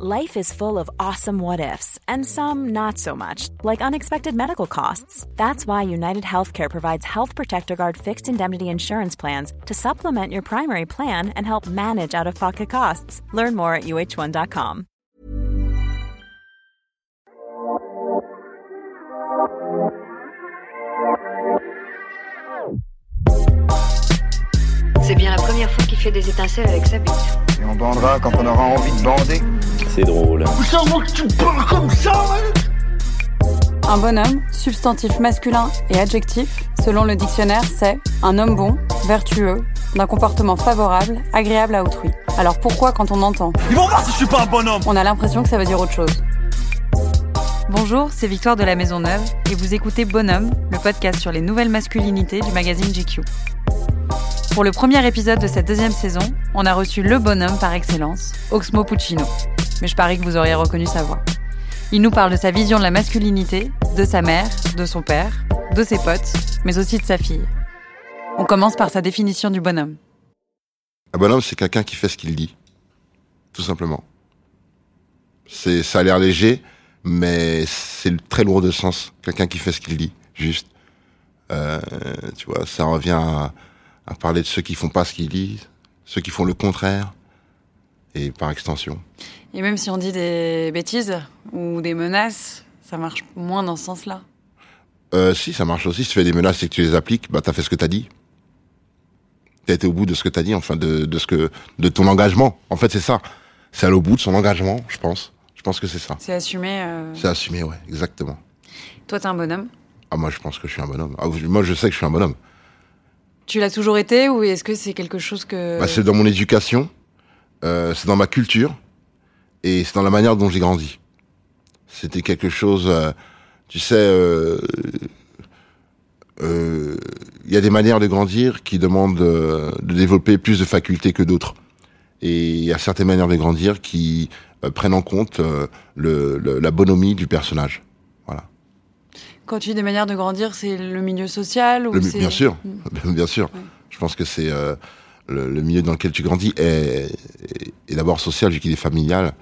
Life is full of awesome what ifs, and some not so much, like unexpected medical costs. That's why United Healthcare provides Health Protector Guard fixed indemnity insurance plans to supplement your primary plan and help manage out of pocket costs. Learn more at uh1.com. C'est bien la première fois qu'il fait des étincelles avec sa bite. Et on bandera quand on aura envie de bander. C'est drôle. Un bonhomme, substantif masculin et adjectif, selon le dictionnaire, c'est un homme bon, vertueux, d'un comportement favorable, agréable à autrui. Alors pourquoi quand on entend? Ils vont voir si je suis pas un bonhomme On a l'impression que ça veut dire autre chose. Bonjour, c'est Victoire de la Maison Neuve et vous écoutez Bonhomme, le podcast sur les nouvelles masculinités du magazine GQ. Pour le premier épisode de cette deuxième saison, on a reçu le bonhomme par excellence, Oxmo Puccino. Mais je parie que vous auriez reconnu sa voix. Il nous parle de sa vision de la masculinité, de sa mère, de son père, de ses potes, mais aussi de sa fille. On commence par sa définition du bonhomme. Un bonhomme, c'est quelqu'un qui fait ce qu'il dit. Tout simplement. C'est, ça a l'air léger, mais c'est très lourd de sens. Quelqu'un qui fait ce qu'il dit, juste. Euh, tu vois, ça revient à, à parler de ceux qui font pas ce qu'ils disent, ceux qui font le contraire, et par extension. Et même si on dit des bêtises ou des menaces, ça marche moins dans ce sens-là. Euh, si, ça marche aussi. Si tu fais des menaces et que tu les appliques, bah t'as fait ce que t'as dit. T'as été au bout de ce que t'as dit, enfin de, de ce que de ton engagement. En fait, c'est ça. C'est aller au bout de son engagement, je pense. Je pense que c'est ça. C'est assumé. euh, C'est assumé, ouais, exactement. Toi, t'es un bonhomme? Ah moi, je pense que je suis un bonhomme. Ah, moi, je sais que je suis un bonhomme. Tu l'as toujours été ou est-ce que c'est quelque chose que... Bah, c'est dans mon éducation, euh, c'est dans ma culture, et c'est dans la manière dont j'ai grandi. C'était quelque chose, euh, tu sais, euh, euh, il y a des manières de grandir qui demandent de développer plus de facultés que d'autres. Et il y a certaines manières de grandir qui prennent en compte le, le- la bonhomie du personnage. Voilà. Quand tu dis des manières de grandir, c'est le milieu social ou Le bien sûr, Mm. bien sûr. Ouais. Je pense que c'est le, milieu dans lequel tu grandis est, est, est d'abord social vu qu'il est familial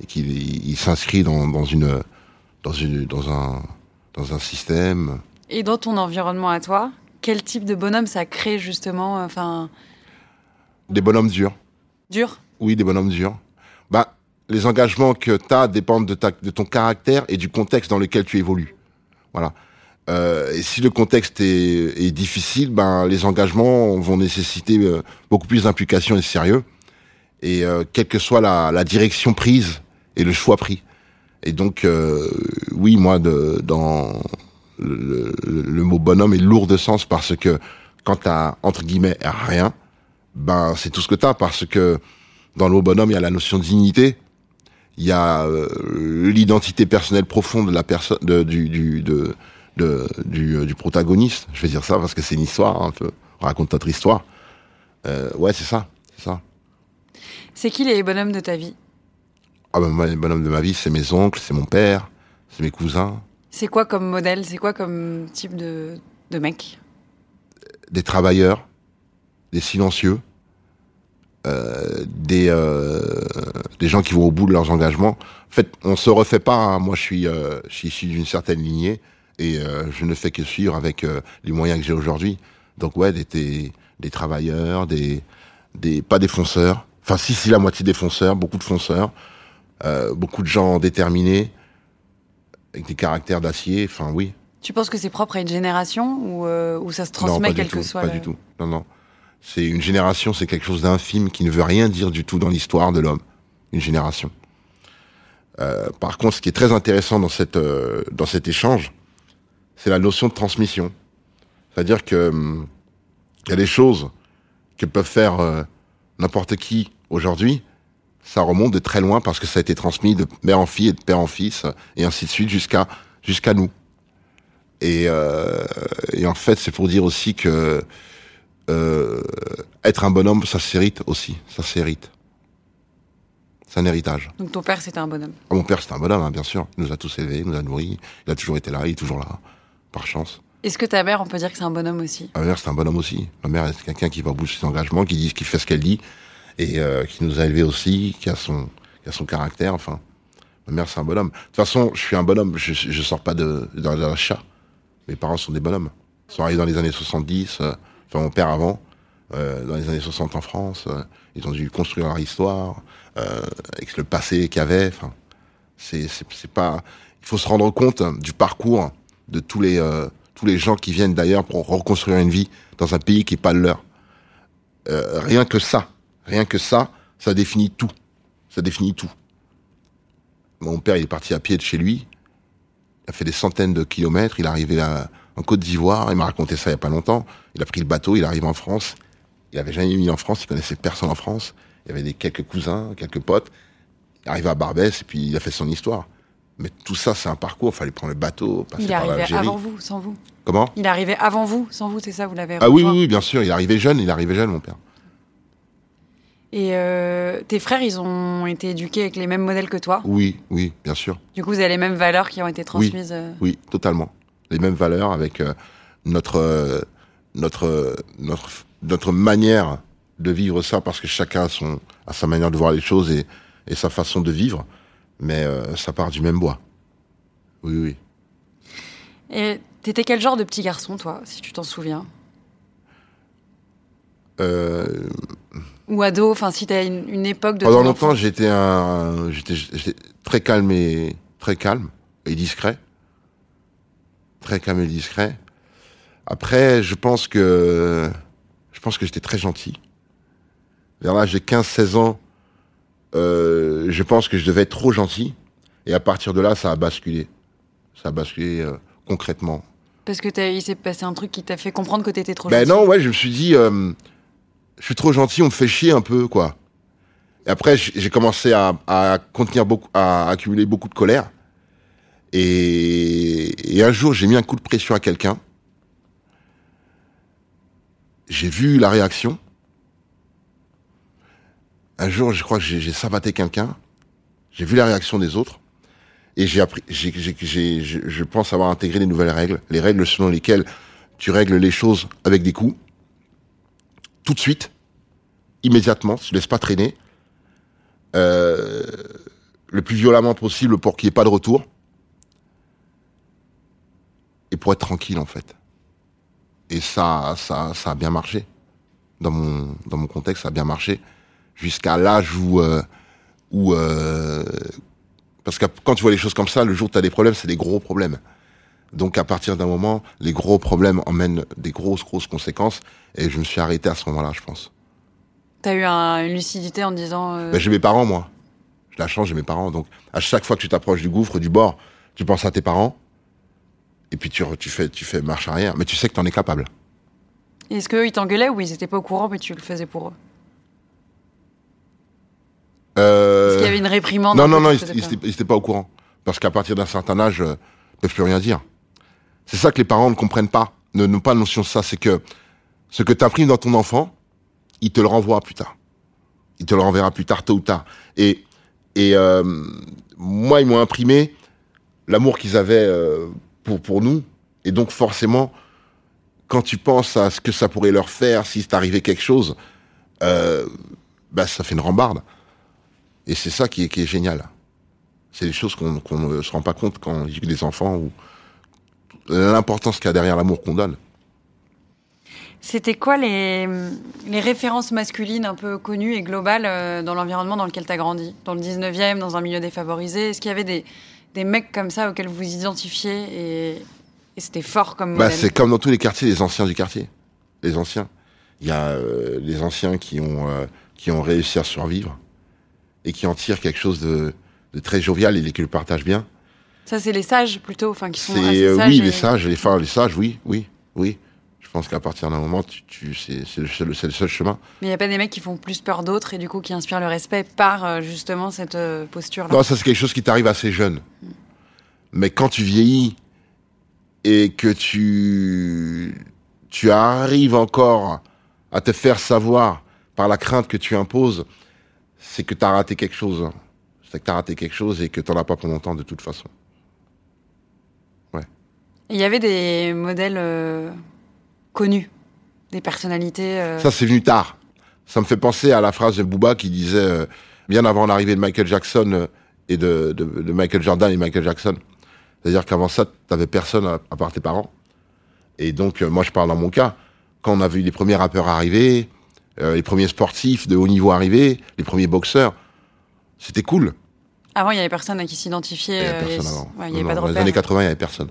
et qu'il il, il s'inscrit dans, dans une dans une dans un dans un système. Et dans ton environnement à toi, quel type de bonhomme ça crée justement Enfin, Des bonhommes durs. dur Oui, des bonhommes durs. Bah, les engagements que tu as dépendent de, ta, de ton caractère et du contexte dans lequel tu évolues. Voilà. Euh, et si le contexte est, est difficile, ben les engagements vont nécessiter euh, beaucoup plus d'implication et de sérieux. Et euh, quelle que soit la, la direction prise et le choix pris. Et donc, euh, oui, moi, dans le, mot bonhomme est lourd de sens parce que quand t'as entre guillemets rien, ben c'est tout ce que t'as parce que dans le mot bonhomme il y a la notion de dignité, il y a euh, l'identité personnelle profonde de la personne, du du du, euh, du protagoniste. Je vais dire ça parce que c'est une histoire hein. On raconte notre histoire. Euh, ouais, c'est ça, c'est ça. C'est qui les bonhommes de ta vie? Ah ben les bonhommes de ma vie, c'est mes oncles, c'est mon père, c'est mes cousins, C'est quoi comme modèle? C'est quoi comme type de, de mec? Des travailleurs, des silencieux, euh, des euh, des gens qui vont au bout de leurs engagements. En fait, on se refait pas. hein. Moi, je suis euh, je suis issu d'une certaine lignée et je ne fais que suivre avec les moyens que j'ai aujourd'hui. Donc ouais, des, des des travailleurs, des des pas des fonceurs. Enfin, si si la moitié des fonceurs, beaucoup de fonceurs, euh, beaucoup de gens déterminés avec des caractères d'acier. Enfin, oui. Tu penses que c'est propre à une génération ou, euh, ou ça se non, transmet pas quel que soit pas le- du tout. Non, non. C'est une génération, c'est quelque chose d'infime qui ne veut rien dire du tout dans l'histoire de l'homme. Une génération. Euh, par contre, ce qui est très intéressant dans cette dans cet échange, c'est la notion de transmission. C'est-à-dire que hum, y a des choses que peuvent faire n'importe qui aujourd'hui. Ça remonte de très loin parce que ça a été transmis de mère en fille et de père en fils et ainsi de suite jusqu'à jusqu'à nous. Et, euh, et en fait, c'est pour dire aussi que euh, être un bonhomme, ça s'hérite aussi, ça s'hérite. C'est un héritage. Donc ton père c'était un bonhomme. Ah, mon père, c'était un bonhomme, hein, bien sûr. Il nous a tous élevés, il nous a nourris. Il a toujours été là, il est toujours là, par chance. Est-ce que ta mère, on peut dire que c'est un bonhomme aussi? Ma mère, c'est un bonhomme aussi. Ma mère, c'est quelqu'un qui va au bout de ses engagements, qui dit, qui fait ce qu'elle dit, et euh, qui nous a élevés aussi, qui a son, il a son caractère, enfin. Ma mère, c'est un bonhomme. De toute façon, je suis un bonhomme, je, je sors pas de, la chat. Mes parents sont des bonhommes. Ils sont arrivés dans les années 70, euh, enfin mon père avant, euh, dans les années 60 en France. euh, ils ont dû construire leur histoire, euh, avec le passé qu'il y avait. Enfin, c'est, c'est, pas. Il faut se rendre compte du parcours de tous les euh, tous les gens qui viennent d'ailleurs pour reconstruire une vie dans un pays qui est pas le leur. Euh, rien que ça, rien que ça, ça définit tout. Ça définit tout. Mon père, il est parti à pied de chez lui. Il a fait des centaines de kilomètres. Il est arrivé là, en Côte d'Ivoire. Il m'a raconté ça il y a pas longtemps. Il a pris le bateau. Il arrive en France. Il avait jamais mis en France. Il connaissait personne en France. Il y avait des quelques cousins, quelques potes. Il arrive à Barbès et puis il a fait son histoire. Mais tout ça, c'est un parcours. Il fallait prendre le bateau, passer Il par l'Algérie. avant vous, sans vous? Comment? Il est arrivé avant vous, sans vous, c'est ça, vous l'avez Ah oui, oui, oui, bien sûr. Il est arrivé jeune. Il est arrivé jeune, mon père. Et euh, tes frères, ils ont été éduqués avec les mêmes modèles que toi. Oui, oui, bien sûr. Du coup, vous avez les mêmes valeurs qui ont été transmises. euh, Oui, totalement. Les mêmes valeurs avec euh, notre, euh, notre, notre, notre manière de vivre ça, parce que chacun a, son, a sa manière de voir les choses et, et sa façon de vivre, mais ça part du même bois. Oui, oui. Et t'étais quel genre de petit garçon, toi, si tu t'en souviens? Euh, Ou ado, enfin, si t'as une, une époque de. pendant longtemps, j'étais un, j'étais, très calme et très calme et discret, très calme et discret. Après, je pense que, je pense que j'étais très gentil. Vers l'âge de 15-16 ans, euh, je pense que je devais être trop gentil. Et à partir de là, ça a basculé. Ça a basculé euh, concrètement. Parce que il s'est passé un truc qui t'a fait comprendre que t'étais trop Ben gentil. non, ouais, je me suis dit, euh, je suis trop gentil, on me fait chier un peu, quoi. Et après, j'ai commencé à, contenir beaucoup, à accumuler beaucoup de colère. Et, un jour, j'ai mis un coup de pression à quelqu'un. J'ai vu la réaction. Un jour, je crois que j'ai sabaté quelqu'un. J'ai vu la réaction des autres. Et j'ai appris, je pense avoir intégré les nouvelles règles, les règles selon lesquelles tu règles les choses avec des coups, tout de suite, immédiatement, tu ne laisses pas traîner, euh, le plus violemment possible pour qu'il n'y ait pas de retour, et pour être tranquille en fait. Et ça, ça, ça a bien marché. Dans mon, dans mon contexte, ça a bien marché. Jusqu'à l'âge où, euh, où euh, parce que quand tu vois les choses comme ça, le jour où tu as des problèmes, c'est des gros problèmes. Donc à partir d'un moment, les gros problèmes emmènent des grosses, grosses conséquences. Et je me suis arrêté à ce moment-là, je pense. T'as eu un- une lucidité en disant. euh, Ben, j'ai mes parents, moi. J'ai la chance, j'ai mes parents. Donc à chaque fois que tu t'approches du gouffre, du bord, tu penses à tes parents. Et puis tu, tu, fais, tu fais marche arrière. Mais tu sais que tu en es capable. Est-ce qu'eux, ils t'engueulaient ou ils étaient pas au courant, mais tu le faisais pour eux? Euh, Est-ce qu'il y avait une réprimande Non, non, non, ils ils pas ils au courant. Parce qu'à partir d'un certain âge, euh, ils peuvent plus rien dire. C'est ça que les parents ne comprennent pas, ne n'ont pas notion de ça. C'est que ce que tu imprimes dans ton enfant, il te le renvoie plus tard. Il te le renverra plus tard, tôt ou tard. Et, et euh, moi, ils m'ont imprimé l'amour qu'ils avaient euh, pour, pour nous. Et donc, forcément, quand tu penses à ce que ça pourrait leur faire si t'arrivait quelque chose, euh, bah, ça fait une rambarde. Et c'est ça qui est, génial. C'est des choses qu'on ne se rend pas compte quand on dit des enfants ou l'importance qu'il y a derrière l'amour qu'on donne. C'était quoi les, les références masculines un peu connues et globales euh, dans l'environnement dans lequel tu as grandi? Dans le 19e, dans un milieu défavorisé? Est-ce qu'il y avait des, des mecs comme ça auxquels vous vous identifiez et, et c'était fort comme Bah, c'est comme dans tous les quartiers, les anciens du quartier. Les anciens. Il y a euh, les anciens qui ont, euh, qui ont réussi à survivre et qui en tirent quelque chose de, de très jovial et qui le partagent bien. Ça, c'est les sages plutôt, enfin qui sont assez euh, sages. oui, et- les sages, les, enfin, les sages, oui, oui, oui. Je pense qu'à partir d'un moment, tu, tu, c'est le, seul- c'est le seul chemin. Mais il n'y a pas des mecs qui font plus peur d'autres et du coup qui inspirent le respect par euh, justement cette euh, posture-là. Non, ça c'est quelque chose qui t'arrive assez jeune. Mais quand tu vieillis et que tu tu arrives encore à te faire savoir par la crainte que tu imposes, c'est que t'as raté quelque chose. C'est que t'as raté quelque chose et que t'en as pas pour longtemps de toute façon. Il y avait des modèles euh, connus, des personnalités. euh, Ça c'est venu tard. Ça me fait penser à la phrase de Booba qui disait euh, bien avant l'arrivée de Michael Jackson et de, de, de Michael Jordan et Michael Jackson. C'est-à-dire qu'avant ça, t'avais personne à, à part tes parents. Et donc, moi, je parle dans mon cas. Quand on a vu les premiers rappeurs arriver, les premiers sportifs de haut niveau arriver, les premiers boxeurs, c'était cool. Avant, il y avait personne à qui s'identifier. Il y avait personne avant. ouais, il y avait Non, pas de non, dans les années 80, il y avait personne.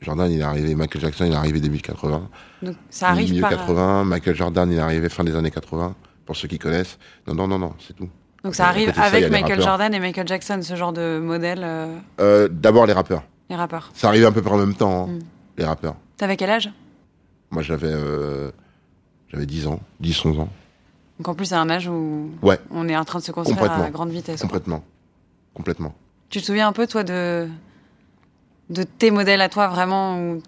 Jordan, il est arrivé, Michael Jackson, il est arrivé début 80. Donc, ça arrive milieu par. 80, Michael Jordan, il est arrivé fin des années 80, pour ceux qui connaissent. Non, non, non, non, c'est tout. Donc ça arrive ça, avec Michael. Jordan et Michael Jackson, ce genre de modèle, euh, Euh, D'abord les rappeurs. les rappeurs. Ça arrivait à peu près en même temps, hein, Mm. les rappeurs. T'avais quel âge? Moi, j'avais euh, j'avais 10 ans, 10, 11 ans. Donc en plus, c'est un âge où Ouais, on est en train de se construire à grande vitesse. quoi. complètement. Complètement. Tu te souviens un peu, toi, de, de tes modèles à toi, vraiment,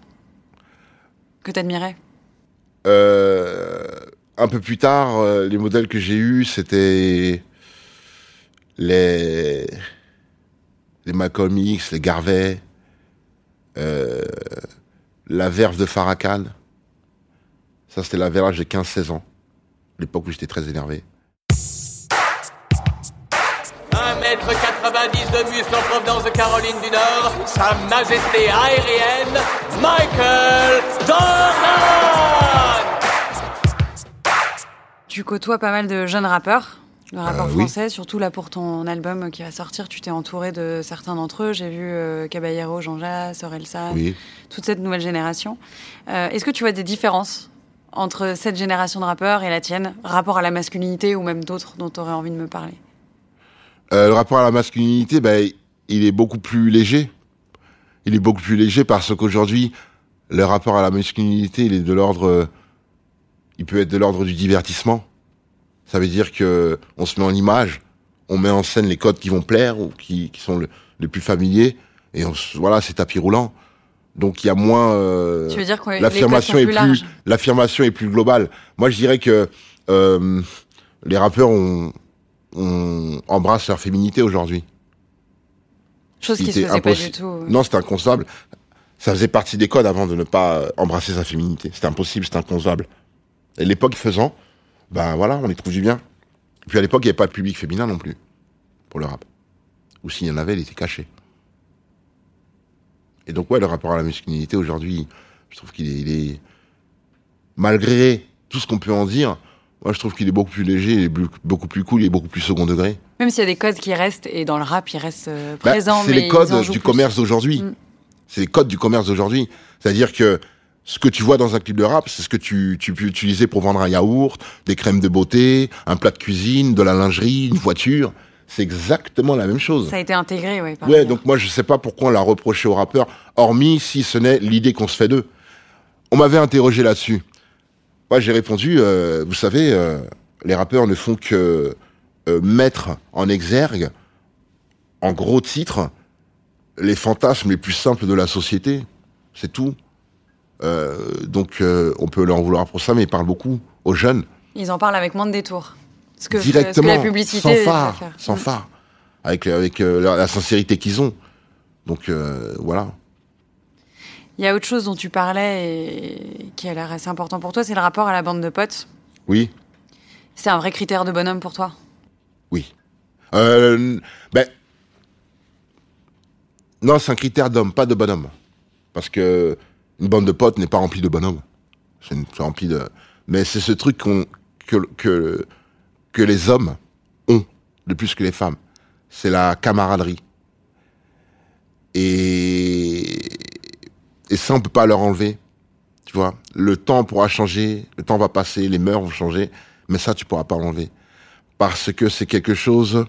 que t'admirais Euh, un peu plus tard, euh, les modèles que j'ai eus, c'était les les Malcolm les Garvey, euh, la verve de Farrakhan. Ça, c'était la verve, j'ai 15-16 ans. L'époque où j'étais très énervé. 1m90 de muscle en provenance de Caroline du Nord, Sa Majesté aérienne, Michael Jordan Tu côtoies pas mal de jeunes rappeurs, de rappeurs Euh, oui. français, surtout là pour ton album qui va sortir, tu t'es entouré de certains d'entre eux. J'ai vu euh, Caballero, Jean Jas, Orelsan, Oui. toute cette nouvelle génération. Euh, Est-ce que tu vois des différences entre cette génération de rappeurs et la tienne, rapport à la masculinité ou même d'autres dont tu aurais envie de me parler? Euh, le rapport à la masculinité, ben, il est beaucoup plus léger. Il est beaucoup plus léger parce qu'aujourd'hui, le rapport à la masculinité, il est de l'ordre, il peut être de l'ordre du divertissement. Ça veut dire que on se met en image, on met en scène les codes qui vont plaire ou qui, qui sont le- les plus familiers, et on, se- voilà, c'est tapis roulant. Donc il y a moins. euh, Tu veux dire que l'affirmation est plus plus l'affirmation est plus globale. Moi, je dirais que euh, les rappeurs ont, ont embrassent leur féminité aujourd'hui. Chose qui se C'était faisait pas impossi- du tout. Non, c'est inconcevable. Ça faisait partie des codes avant de ne pas embrasser sa féminité. C'était impossible, c'était inconcevable. Et l'époque faisant, ben voilà, on y trouve du bien. Et puis à l'époque, il n'y avait pas de public féminin non plus pour le rap. Ou s'il y en avait, il était caché. Et donc ouais, le rapport à la masculinité aujourd'hui, je trouve qu'il est, il est malgré tout ce qu'on peut en dire, moi je trouve qu'il est beaucoup plus léger, il est beaucoup plus cool, il est beaucoup plus second degré. Même s'il y a des codes qui restent, et dans le rap, ils restent euh, Bah, présents. c'est les codes du plus. commerce d'aujourd'hui. Mm. C'est les codes du commerce d'aujourd'hui. C'est-à-dire que ce que tu vois dans un clip de rap, c'est ce que tu, tu peux utiliser pour vendre un yaourt, des crèmes de beauté, un plat de cuisine, de la lingerie, une voiture. C'est exactement la même chose. Ça a été intégré, oui. Ouais, donc moi je sais pas pourquoi on l'a reproché aux rappeurs, hormis si ce n'est l'idée qu'on se fait d'eux. On m'avait interrogé là-dessus. Moi j'ai répondu, euh, vous savez, euh, les rappeurs ne font que euh, mettre en exergue, en gros titres, les fantasmes les plus simples de la société. C'est tout. Donc on peut leur en vouloir pour ça, mais ils parlent beaucoup aux jeunes Ils en parlent avec moins de détours. Ce que, directement, ce que la publicité sans phare, sans phare, avec avec la, la sincérité qu'ils ont. Donc euh, voilà. Il y a autre chose dont tu parlais et qui a l'air assez important pour toi, c'est le rapport à la bande de potes. Oui, C'est un vrai critère de bonhomme pour toi? Oui. Euh, ben non, c'est un critère d'homme, pas de bonhomme, parce que une bande de potes n'est pas remplie de bonhommes. C'est rempli de. Mais c'est ce truc qu'on que que que les hommes ont de plus que les femmes. C'est la camaraderie. Et et ça, on peut pas leur enlever. Tu vois, le temps pourra changer, le temps va passer, les mœurs vont changer, mais ça, tu pourras pas l'enlever parce que c'est quelque chose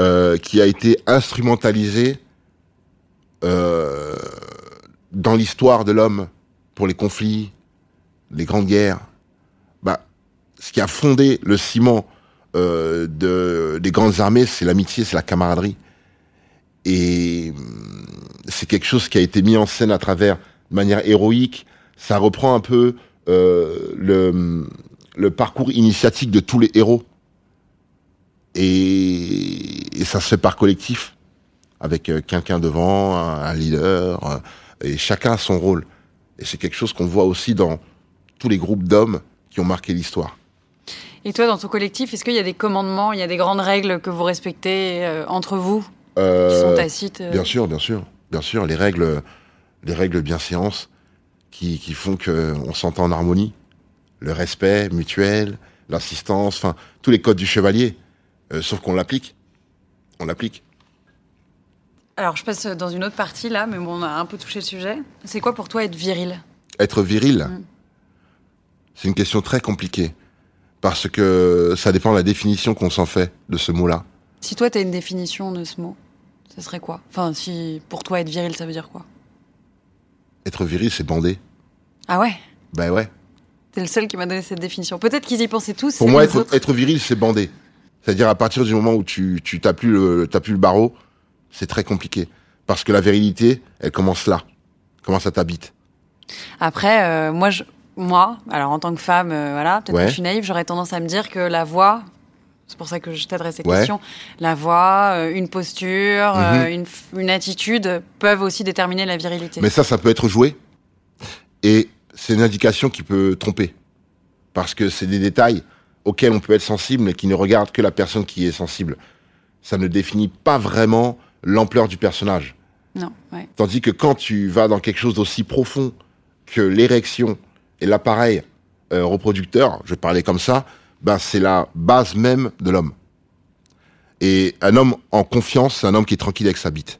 euh, qui a été instrumentalisé euh, dans l'histoire de l'homme pour les conflits, les grandes guerres. Bah, ce qui a fondé le ciment euh, de, des grandes armées, c'est l'amitié, c'est la camaraderie. Et hum, c'est quelque chose qui a été mis en scène à travers de manière héroïque. Ça reprend un peu euh, le, le parcours initiatique de tous les héros. Et, et ça se fait par collectif, avec euh, quelqu'un devant, un, un leader, euh, et chacun a son rôle. Et c'est quelque chose qu'on voit aussi dans tous les groupes d'hommes qui ont marqué l'histoire. Et toi, dans ton collectif, est-ce qu'il y a des commandements, il y a des grandes règles que vous respectez euh, entre vous, qui sont tacites euh, Bien sûr, bien sûr, bien sûr, les règles, les règles bienséance qui, qui font que on s'entend en harmonie, le respect mutuel, l'assistance, enfin tous les codes du chevalier, euh, sauf qu'on l'applique, on l'applique. Alors, je passe dans une autre partie là, mais bon, on a un peu touché le sujet. C'est quoi pour toi être viril? Être viril, Mm. c'est une question très compliquée parce que ça dépend de la définition qu'on s'en fait de ce mot-là. Si toi, tu as une définition de ce mot, ça serait quoi? Enfin, si pour toi, être viril, ça veut dire quoi? Être viril, c'est bander. Ah ouais? Ben ouais. T'es le seul qui m'a donné cette définition. Peut-être qu'ils y pensaient tous. Pour moi, être, autres- être viril, c'est bander. C'est-à-dire à partir du moment où tu tu t'as plus le t'as plus le barreau, c'est très compliqué parce que la virilité, elle commence là, comment ça t'habite. Après, euh, moi, je, moi, alors en tant que femme, euh, voilà, peut-être Ouais. que je suis naïve, j'aurais tendance à me dire que la voix, c'est pour ça que je t'adresse cette Ouais. question, la voix, euh, une posture, Mhm. euh, une, attitude peuvent aussi déterminer la virilité. Mais ça, ça peut être joué et c'est une indication qui peut tromper parce que c'est des détails auxquels on peut être sensible mais qui ne regardent que la personne qui est sensible. Ça ne définit pas vraiment l'ampleur du personnage. Non, ouais. Tandis que quand tu vas dans quelque chose d'aussi profond que l'érection et l'appareil euh, reproducteur, je parler comme ça, ben c'est la base même de l'homme. Et un homme en confiance, c'est un homme qui est tranquille avec sa bite.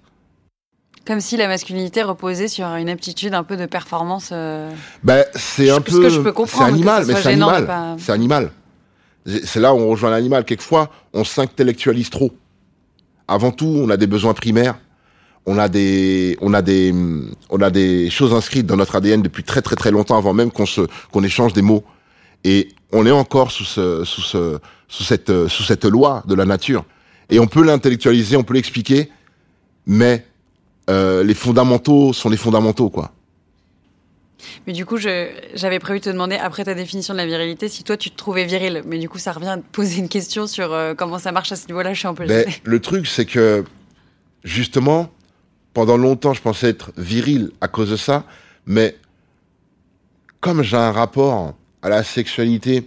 Comme si la masculinité reposait sur une aptitude un peu de performance. euh, Ben c'est un Ce peu, que je peux c'est comprendre, que animal, mais c'est animal, pas- c'est animal. C'est là où on rejoint l'animal. Quelquefois, on s'intellectualise trop. Avant tout, on a des besoins primaires. On a des, on a des, on a des choses inscrites dans notre ADN depuis très très très longtemps avant même qu'on se, qu'on échange des mots. Et on est encore sous ce, sous ce, sous cette, euh, sous cette loi de la nature. Et on peut l'intellectualiser, on peut l'expliquer, mais euh, les fondamentaux sont les fondamentaux, quoi. Mais du coup, j'avais prévu de te demander, après ta définition de la virilité, si toi tu te trouvais viril. Mais du coup, ça revient à te poser une question sur euh, comment ça marche à ce niveau-là. Je suis un peu Ben, le truc, c'est que, justement, pendant longtemps, je pensais être viril à cause de ça, mais comme j'ai un rapport à la sexualité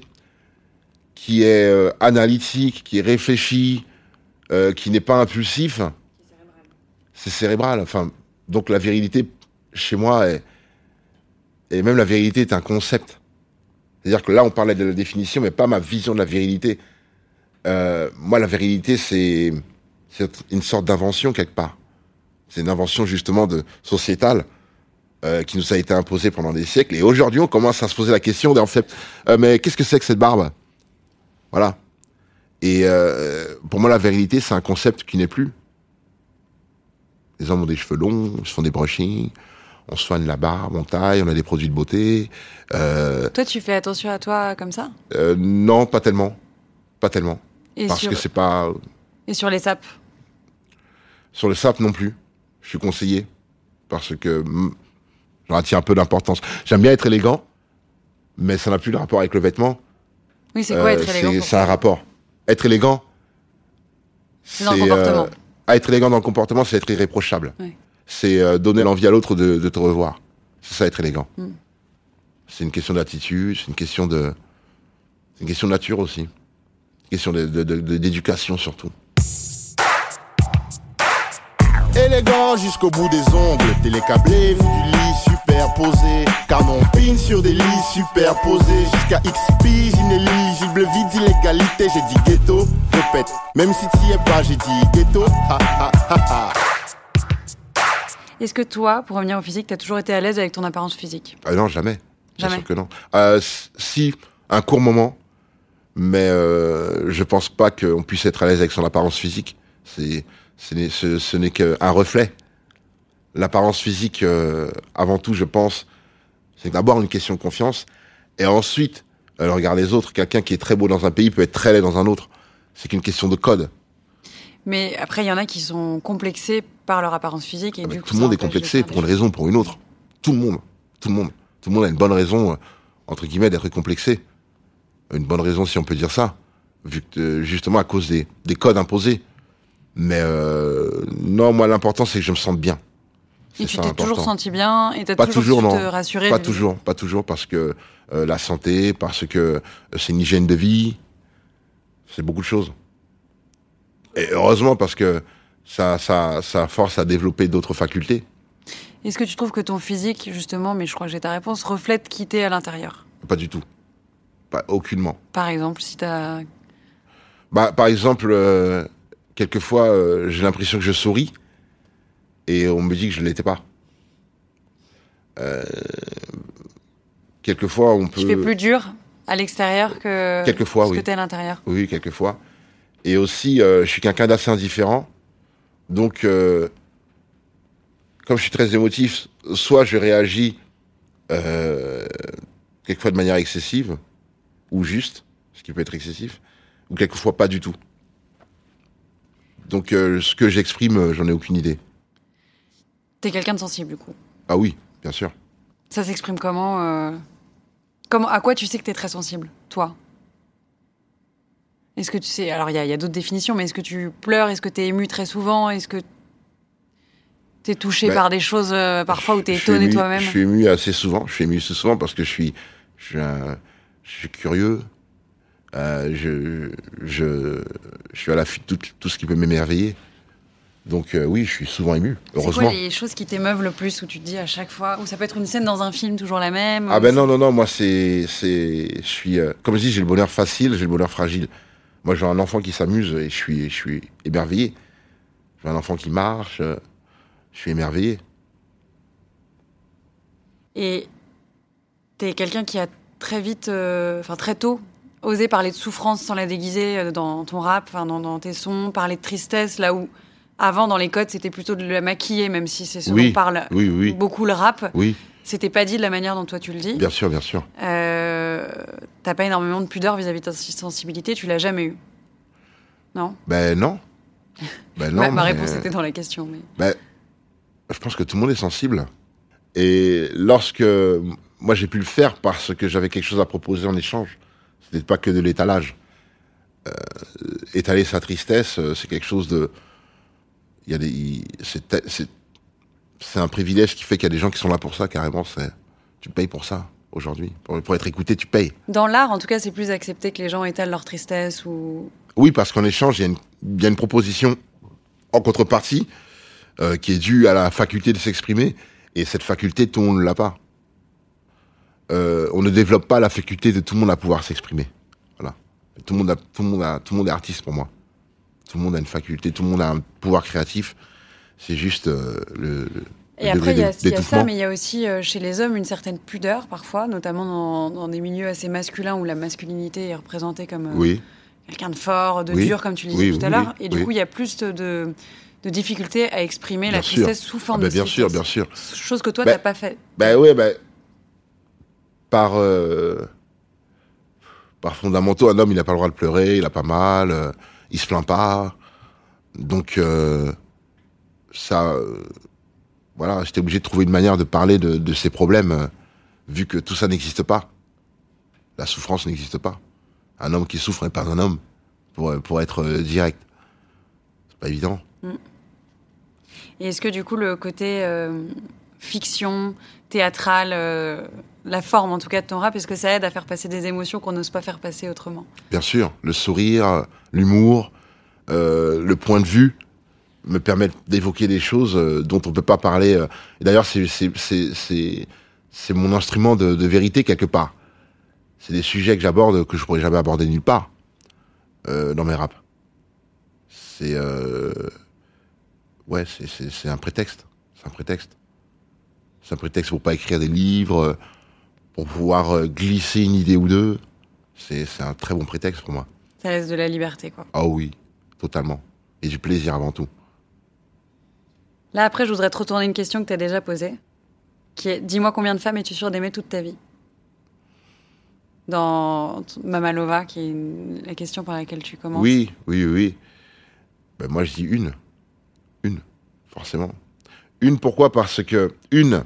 qui est euh, analytique, qui est réfléchi, euh, qui n'est pas impulsif, c'est cérébral. Enfin, donc la virilité, chez moi, est, et même la virilité est un concept. C'est-à-dire que là, on parlait de la définition, mais pas ma vision de la virilité. Euh, moi, la virilité, c'est une sorte d'invention quelque part. C'est une invention justement de sociétale euh, qui nous a été imposée pendant des siècles. Et aujourd'hui, on commence à se poser la question en fait, euh, mais qu'est-ce que c'est que cette barbe? Voilà. Et euh, pour moi, la virilité, c'est un concept qui n'est plus. Les hommes ont des cheveux longs, ils se font des brushings, on soigne la barbe, on taille, on a des produits de beauté. Toi, tu fais attention à toi comme ça? non, pas tellement, pas tellement, et parce sur, que c'est pas et sur les sapes? Sur le sap non plus. Je suis conseillé. Parce que attire un peu d'importance. J'aime bien être élégant, mais ça n'a plus de rapport avec le vêtement. Oui, c'est quoi Euh, être élégant C'est un rapport. Être élégant, C'est dans le comportement. ah, être élégant dans le comportement, c'est être irréprochable. Ouais. C'est euh, donner l'envie à l'autre de, de te revoir. C'est ça être élégant. Mm. C'est une question d'attitude, c'est une question de, c'est une question de nature aussi. Une question d'éducation surtout. Élégant jusqu'au bout des ongles, télécablé, du lit superposé. Canon pin sur des lits superposés. Jusqu'à XP, inéligible, vide d'illégalité. J'ai dit ghetto, répète, même si t'y es pas, j'ai dit ghetto. Ha ha ha ha. Est-ce que toi, pour revenir au physique, t'as toujours été à l'aise avec ton apparence physique? Ah non, jamais. Bien Jamais. sûr que non. Euh, si, un court moment, mais euh, je pense pas qu'on puisse être à l'aise avec son apparence physique. C'est, ce n'est, ce, ce n'est qu'un reflet. L'apparence physique, euh, avant tout, je pense, c'est d'abord une question de confiance, et ensuite, euh, le regard des autres. Quelqu'un qui est très beau dans un pays peut être très laid dans un autre. C'est qu'une question de code. Mais après, il y en a qui sont complexés par leur apparence physique. Et Ah bah, du coup, tout le monde est complexé pour une raison ou pour une autre. Tout le monde. Tout le monde. Tout le monde a une bonne raison, euh, entre guillemets, d'être complexé. Une bonne raison, si on peut dire ça. Vu que, justement, à cause des, des codes imposés. Mais euh, non, moi, l'important, c'est que je me sente bien. Et tu t'es toujours senti bien et t'as Pas toujours, toujours, non. te rassurer. Pas toujours, pas toujours, parce que euh, la santé, parce que euh, c'est une hygiène de vie, C'est beaucoup de choses. Et heureusement parce que ça, ça, ça force à développer d'autres facultés. Est-ce que tu trouves que ton physique, justement, mais je crois que j'ai ta réponse, reflète qui t'es à l'intérieur? Pas du tout. Pas aucunement. Par exemple, si t'as. Bah, par exemple, euh, quelquefois, euh, j'ai l'impression que je souris et on me dit que je ne l'étais pas. Euh, quelquefois, on peut. Tu fais plus dur à l'extérieur que Quelquefois, ce oui. que t'es à l'intérieur. Oui, quelquefois. Et aussi, euh, je suis quelqu'un d'assez indifférent. Donc, euh, comme je suis très émotif, soit je réagis euh, quelquefois de manière excessive, ou juste, ce qui peut être excessif, ou quelquefois pas du tout. Donc, ce que j'exprime, j'en ai aucune idée. T'es quelqu'un de sensible, du coup. Ah oui, bien sûr. Ça s'exprime comment euh, Comment À quoi tu sais que t'es très sensible, toi? Est-ce que tu sais Alors, il y a, il y a d'autres définitions, mais est-ce que tu pleures Est-ce que t'es ému très souvent Est-ce que t'es touché Bah, par des choses euh, parfois où t'es étonné toi-même? Je suis ému assez souvent. Je suis ému assez souvent parce que je suis, je suis, un- je suis curieux. Euh, je, je, je suis à l'affût de tout, tout ce qui peut m'émerveiller. Donc euh, oui, je suis souvent ému. C'est Heureusement. quoi les choses qui t'émeuvent le plus où tu te dis à chaque fois Ou ça peut être une scène dans un film toujours la même Ah ben c'est- non non non, moi c'est, c'est, je suis, euh, comme je dis, j'ai le bonheur facile, j'ai le bonheur fragile. Moi j'ai un enfant qui s'amuse et je suis, je suis émerveillé. J'ai un enfant qui marche, euh, je suis émerveillé. Et t'es quelqu'un qui a très vite, enfin très tôt, osé parler de souffrance sans la déguiser dans ton rap, enfin dans, dans tes sons, parler de tristesse là où avant dans les codes c'était plutôt de la maquiller, même si c'est ce Oui, dont parle oui, oui. beaucoup le rap. Oui, C'était pas dit de la manière dont toi tu le dis. bien sûr, bien sûr. Euh, T'as pas énormément de pudeur vis-à-vis de ta sensibilité, tu l'as jamais eu. Non, Ben non. Ben non. ma, réponse euh, était dans la question. Mais... Ben, je pense que tout le monde est sensible. Et lorsque moi j'ai pu le faire parce que j'avais quelque chose à proposer en échange, c'était pas que de l'étalage. Euh, étaler sa tristesse, euh, c'est quelque chose de. Il y a des. il- C'est un privilège qui fait qu'il y a des gens qui sont là pour ça carrément. C'est tu payes pour ça aujourd'hui. Pour, pour être écouté, tu payes. Dans l'art, en tout cas, c'est plus accepté que les gens étalent leur tristesse ou. Oui, parce qu'en échange, il y, a une- il y a une proposition en contrepartie euh, qui est due à la faculté de s'exprimer. Et cette faculté, tout le monde ne l'a pas. Euh, on ne développe pas la faculté de tout le monde à pouvoir s'exprimer. Voilà. Tout le, monde a, tout, le monde a, tout le monde est artiste pour moi. Tout le monde a une faculté, tout le monde a un pouvoir créatif. C'est juste euh, le, le Et après, il y a, d'é- il y a ça, mais il y a aussi euh, chez les hommes une certaine pudeur parfois, notamment dans, dans des milieux assez masculins où la masculinité est représentée comme euh, Oui, quelqu'un de fort, de Oui. dur, comme tu le disais Oui, tout oui, à l'heure. oui, Et du oui. coup, il y a plus de, difficultés à exprimer la sûr. tristesse sous Ah forme ben, de bien sûr, bien sûr. Chose que toi, Ben, t'as pas fait. Ben ouais, ben. Par. euh, par fondamentaux, un homme, il n'a pas le droit de pleurer, il a pas mal, il se plaint pas. Donc, euh, ça. euh, voilà, j'étais obligé de trouver une manière de parler de, ces problèmes, euh, vu que tout ça n'existe pas. La souffrance n'existe pas. Un homme qui souffre n'est pas un homme, pour, pour être direct. C'est pas évident. Et est-ce que du coup, le côté fiction, théâtral, euh, la forme en tout cas de ton rap, est-ce que ça aide à faire passer des émotions qu'on n'ose pas faire passer autrement? Bien sûr, le sourire, l'humour, euh, le point de vue me permettent d'évoquer des choses euh, dont on peut pas parler. euh. D'ailleurs, c'est mon instrument de, vérité quelque part. C'est des sujets que j'aborde que je pourrais jamais aborder nulle part dans mes raps. C'est ouais, c'est un prétexte. C'est un prétexte. C'est un prétexte pour pas écrire des livres, pour pouvoir euh, glisser une idée ou deux. C'est un très bon prétexte pour moi. Ça laisse de la liberté, quoi. Ah oui, totalement. Et du plaisir avant tout. Là, après, je voudrais te retourner une question que tu as déjà posée, qui est dis-moi combien de femmes es-tu sûr d'aimer toute ta vie? Dans Mamalova, qui est la question par laquelle tu commences. Oui, oui, oui, oui. Ben, moi, je dis une. Une, forcément. Une, pourquoi? Parce que, une,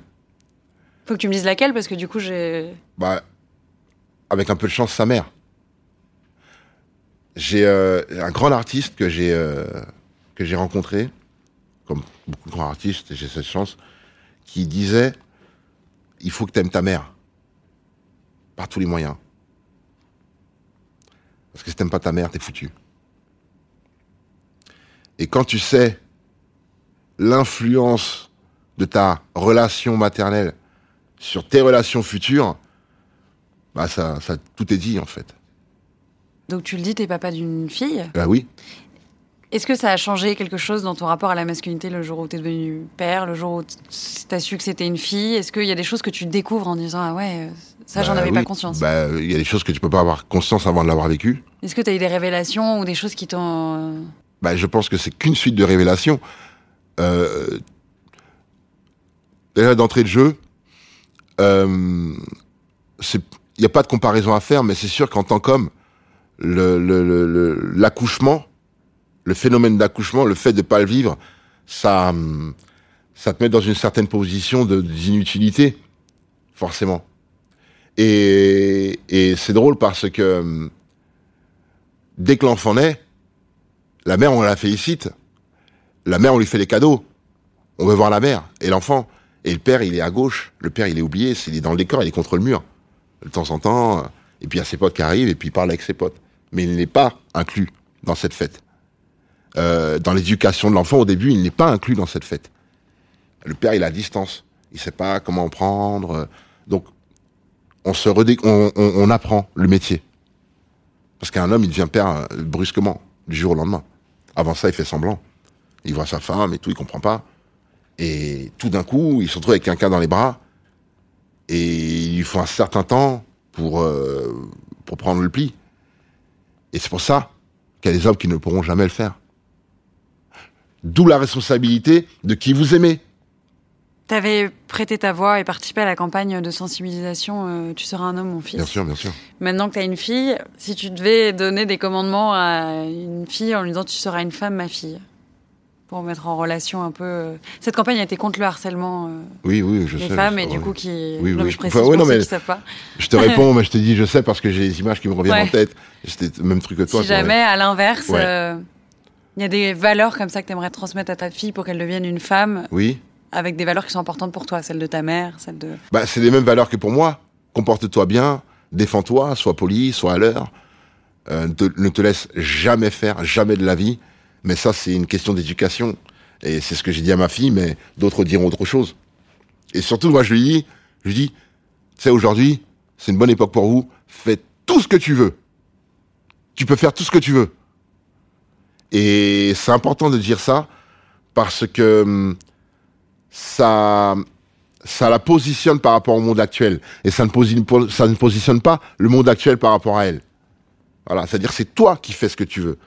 Faut que tu me dises laquelle, parce que du coup, j'ai. bah, avec un peu de chance, sa mère. J'ai euh, un grand artiste que j'ai euh, que j'ai rencontré, comme beaucoup de grands artistes, et j'ai cette chance, qui disait il faut que tu aimes ta mère, par tous les moyens. Parce que si t'aimes pas ta mère, t'es foutu. Et quand tu sais l'influence de ta relation maternelle sur tes relations futures, bah ça, ça tout est dit en fait. Donc tu le dis, t'es papa d'une fille? Bah oui. Est-ce que ça a changé quelque chose dans ton rapport à la masculinité le jour où t'es devenu père, le jour où t'as su que c'était une fille? Est-ce qu'il y a des choses que tu découvres en disant ah ouais, ça j'en Bah avais oui. pas conscience? Bah il y a des choses que tu peux pas avoir conscience avant de l'avoir vécu. Est-ce que t'as eu des révélations ou des choses qui t'ont euh, Bah, je pense que c'est qu'une suite de révélations. Euh, déjà d'entrée de jeu, euh, il n'y a pas de comparaison à faire, mais c'est sûr qu'en tant qu'homme, le- le- le- le- l'accouchement, le, phénomène d'accouchement, le fait de pas le vivre, ça, ça te met dans une certaine position de d'inutilité, forcément. Et, et c'est drôle parce que dès que l'enfant naît, la mère, on la félicite. La mère, on lui fait les cadeaux. On veut voir la mère et l'enfant. Et le père, il est à gauche. Le père, il est oublié. Il est dans le décor, il est contre le mur. De temps en temps. euh, Et puis il y a ses potes qui arrivent et puis il parle avec ses potes. Mais il n'est pas inclus dans cette fête. Euh, dans l'éducation de l'enfant, au début, il n'est pas inclus dans cette fête. Le père, il à distance. Il sait pas comment prendre. Donc, on se redé- apprend le métier. Parce qu'un homme, il devient père euh, brusquement, du jour au lendemain. Avant ça, il fait semblant. Il voit sa femme et tout, il comprend pas. Et tout d'un coup, il se retrouve avec quelqu'un dans les bras. Et il lui faut un certain temps pour, euh, pour prendre le pli. Et c'est pour ça qu'il y a des hommes qui ne pourront jamais le faire. D'où la responsabilité de qui vous aimez. T'avais prêté ta voix et participé à la campagne de sensibilisation euh, Tu seras un homme, mon fils. Bien sûr, bien sûr. Maintenant que t'as une fille, si tu devais donner des commandements à une fille en lui disant tu seras une femme, ma fille, pour mettre en relation un peu. euh, Cette campagne a été contre le harcèlement euh, Oui, oui, je des sais. femmes je et du oui. coup qui. Oui, non, mais oui. je précise Enfin, ouais, pour non, ceux mais- qui savent pas. Je te réponds, mais je te dis, je sais parce que j'ai les images qui me reviennent Ouais. en tête. C'était le même truc que toi. si jamais, à l'inverse, Ouais. euh, il y a des valeurs comme ça que tu aimerais transmettre à ta fille pour qu'elle devienne une femme Oui. avec des valeurs qui sont importantes pour toi, celles de ta mère, celles de. Bah, c'est les mêmes valeurs que pour moi. Comporte-toi bien, défends-toi, sois poli, sois à l'heure. Euh, ne te laisse jamais faire, jamais de la vie. Mais ça, c'est une question d'éducation. Et c'est ce que j'ai dit à ma fille, mais d'autres diront autre chose. Et surtout, moi, je lui dis, je lui dis, tu sais, aujourd'hui, c'est une bonne époque pour vous. Fais tout ce que tu veux. Tu peux faire tout ce que tu veux. Et c'est important de dire ça parce que hum, ça, ça la positionne par rapport au monde actuel. Et ça ne, posi- ça ne positionne pas le monde actuel par rapport à elle. Voilà, c'est-à-dire c'est toi qui fais ce que tu veux.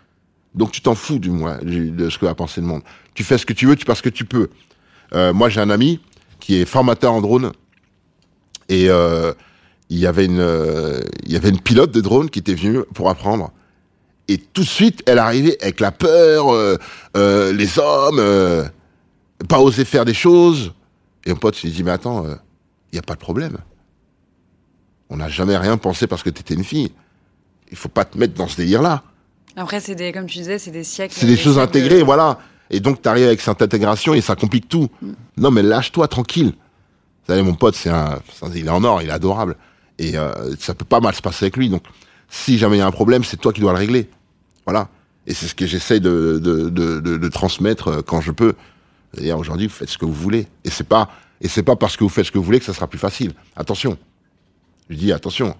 Donc tu t'en fous du moins de ce que va penser le monde. Tu fais ce que tu veux, tu passes ce que tu peux. Euh, moi j'ai un ami qui est formateur en drone et euh, il y avait une euh, il y avait une pilote de drone qui était venue pour apprendre. Et tout de suite, elle arrivait avec la peur, les hommes, pas oser faire des choses. Et mon pote s'est dit, mais attends, il n'y a pas de problème. On n'a jamais rien pensé parce que tu étais une fille. Il faut pas te mettre dans ce délire-là. Après, c'est des, comme tu disais, c'est des siècles. C'est des choses de- intégrées, voilà. Et donc, tu arrives avec cette intégration et ça complique tout. Non, mais lâche-toi, tranquille. Vous savez, mon pote, c'est un, il est en or, il est adorable. Et euh, ça peut pas mal se passer avec lui. Donc, si jamais il y a un problème, c'est toi qui dois le régler. Voilà. Et c'est ce que j'essaie de, de, de, transmettre euh, quand je peux. C'est-à-dire, aujourd'hui, vous faites ce que vous voulez. Et c'est pas, et c'est pas parce que vous faites ce que vous voulez que ça sera plus facile. Attention. Je dis attention.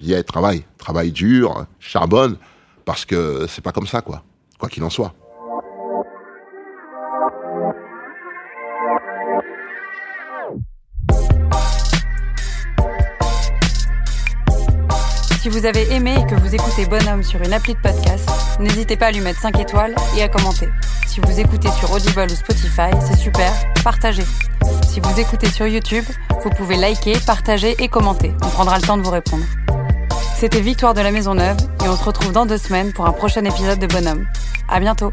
Je dis, eh, travaille. Travaille dur, charbonne. Parce que c'est pas comme ça, quoi. Quoi qu'il en soit. Si vous avez aimé et que vous écoutez Bonhomme sur une appli de podcast, n'hésitez pas à lui mettre 5 étoiles et à commenter. Si vous écoutez sur Audible ou Spotify, c'est super, partagez. Si vous écoutez sur YouTube, vous pouvez liker, partager et commenter. On prendra le temps de vous répondre. C'était Victoire de la Maison Neuve et on se retrouve dans deux semaines pour un prochain épisode de Bonhomme. À bientôt.